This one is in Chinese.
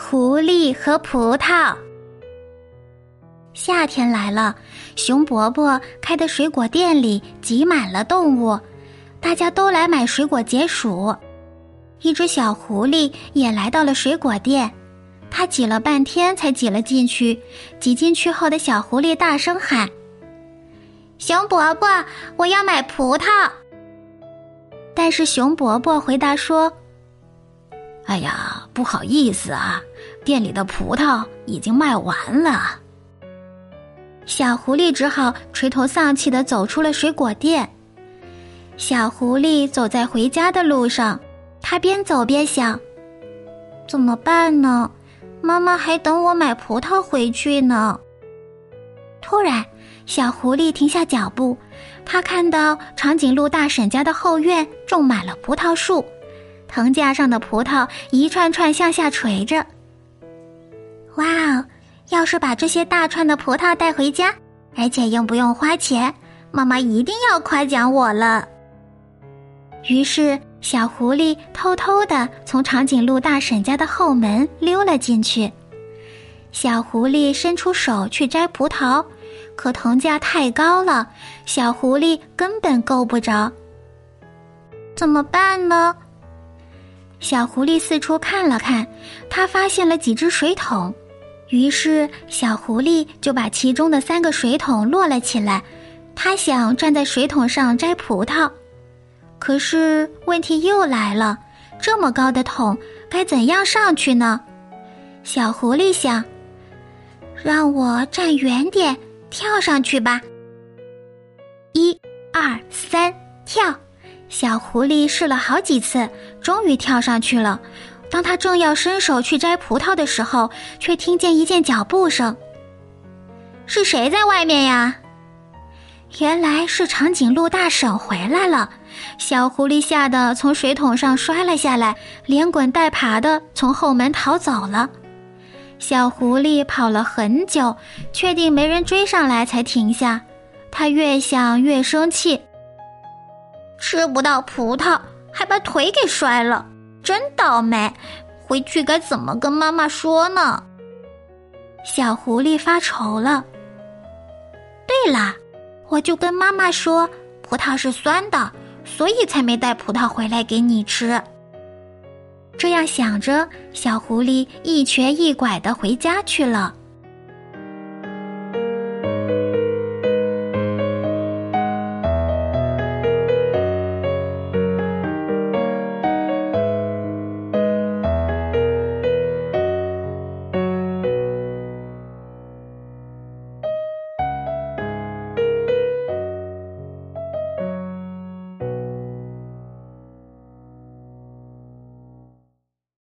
狐狸和葡萄。夏天来了，熊伯伯开的水果店里挤满了动物，大家都来买水果解暑。一只小狐狸也来到了水果店，它挤了半天才挤了进去。挤进去后的小狐狸大声喊：“熊伯伯，我要买葡萄。”但是熊伯伯回答说：“哎呀，不好意思啊，店里的葡萄已经卖完了。”小狐狸只好垂头丧气的走出了水果店。小狐狸走在回家的路上。他边走边想：“怎么办呢？妈妈还等我买葡萄回去呢。”突然，小狐狸停下脚步，他看到长颈鹿大婶家的后院种满了葡萄树，藤架上的葡萄一串串向下垂着。哇哦！要是把这些大串的葡萄带回家，而且又不用花钱，妈妈一定要夸奖我了。于是。小狐狸偷偷的从长颈鹿大婶家的后门溜了进去。小狐狸伸出手去摘葡萄，可藤架太高了，小狐狸根本够不着。怎么办呢？小狐狸四处看了看，他发现了几只水桶，于是小狐狸就把其中的三个水桶摞了起来。他想站在水桶上摘葡萄。可是问题又来了，这么高的桶该怎样上去呢？小狐狸想，让我站远点，跳上去吧。一、二、三，跳！小狐狸试了好几次，终于跳上去了。当他正要伸手去摘葡萄的时候，却听见一件脚步声。是谁在外面呀？原来是长颈鹿大婶回来了。小狐狸吓得从水桶上摔了下来，连滚带爬的从后门逃走了。小狐狸跑了很久，确定没人追上来才停下。他越想越生气，吃不到葡萄，还把腿给摔了，真倒霉！回去该怎么跟妈妈说呢？小狐狸发愁了。对了，我就跟妈妈说，葡萄是酸的。所以才没带葡萄回来给你吃。这样想着，小狐狸一瘸一拐的回家去了。